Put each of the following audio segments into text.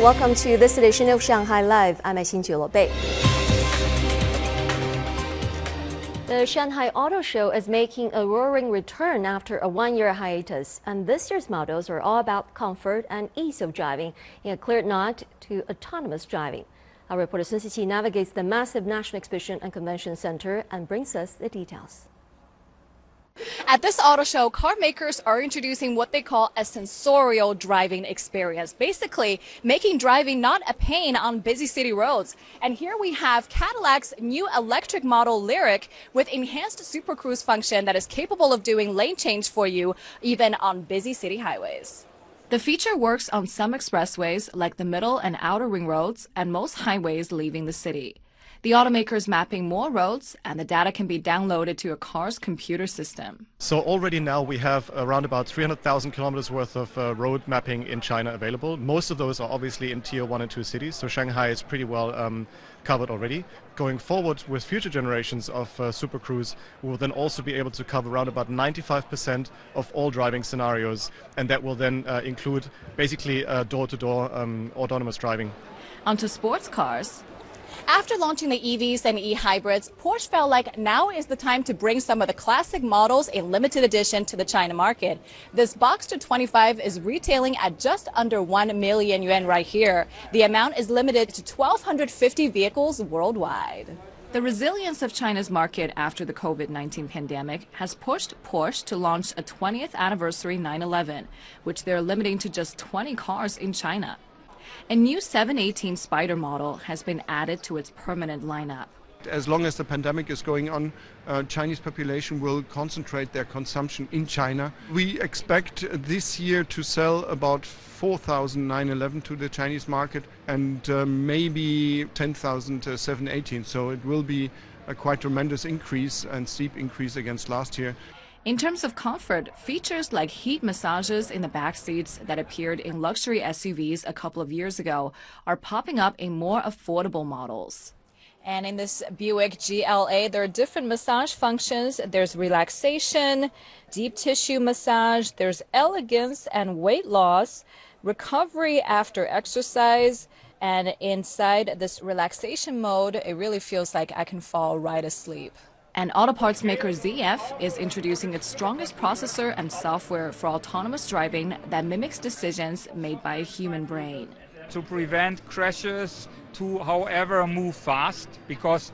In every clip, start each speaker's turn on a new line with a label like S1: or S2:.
S1: Welcome to this edition of Shanghai Live. I'm Xin Bei. The Shanghai Auto Show is making a roaring return after a one-year hiatus, and this year's models are all about comfort and ease of driving in a clear nod to autonomous driving. Our reporter Sun Siqi navigates the massive National Exhibition and Convention Center and brings us the details.
S2: At this auto show, car makers are introducing what they call a sensorial driving experience, basically making driving not a pain on busy city roads. And here we have Cadillac's new electric model LYRIQ with enhanced Super Cruise function that is capable of doing lane change for you even on busy city highways. The feature works on some expressways like the middle and outer ring roads and most highways leaving the city. The automaker is mapping more roads, and the data can be downloaded to a car's computer system.
S3: So already now we have around about 300,000 kilometers worth of uh, road mapping in China available. Most of those are obviously in tier one and two cities, so Shanghai is pretty well um, covered already. Going forward with future generations of uh, Super Cruise, we will then also be able to cover around about 95% of all driving scenarios, and that will then uh, include basically door to door autonomous driving.
S2: Onto sports cars. After launching the EVs and e-hybrids, Porsche felt like now is the time to bring some of the classic models in limited edition to the China market. This Boxster 25 is retailing at just under 1 million yuan right here. The amount is limited to 1,250 vehicles worldwide. The resilience of China's market after the COVID 19 pandemic has pushed Porsche to launch a 20th anniversary 911, which they're limiting to just 20 cars in China. A new 718 Spyder model has been added to its permanent lineup.
S4: As long as the pandemic is going on, uh, Chinese population will concentrate their consumption in China. We expect this year to sell about 4,000 911 to the Chinese market and uh, maybe 10,000 uh, 718. So it will be a quite tremendous increase and steep increase against last year.
S2: In terms of comfort, features like heat massages in the back seats that appeared in luxury SUVs a couple of years ago are popping up in more affordable models. And in this Buick GL8, there are different massage functions. There's relaxation, deep tissue massage, there's elegance and weight loss, recovery after exercise. And inside this relaxation mode, it really feels like I can fall right asleep. And auto parts maker ZF is introducing its strongest processor and software for autonomous driving that mimics decisions made by a human brain.
S5: To prevent crashes, to however move fast, because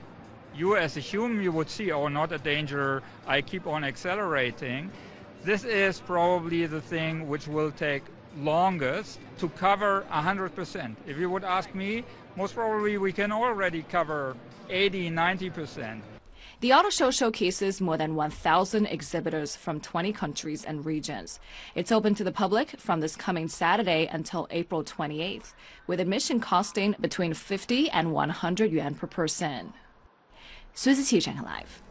S5: you as a human you would see, oh, not a danger, I keep on accelerating. This is probably the thing which will take longest to cover 100%. If you would ask me, most probably we can already cover 80, 90%.
S2: The auto show showcases more than 1,000 exhibitors from 20 countries and regions. It's open to the public from this coming Saturday until April 28th, with admission costing between 50 and 100 yuan per person. Suzy Live.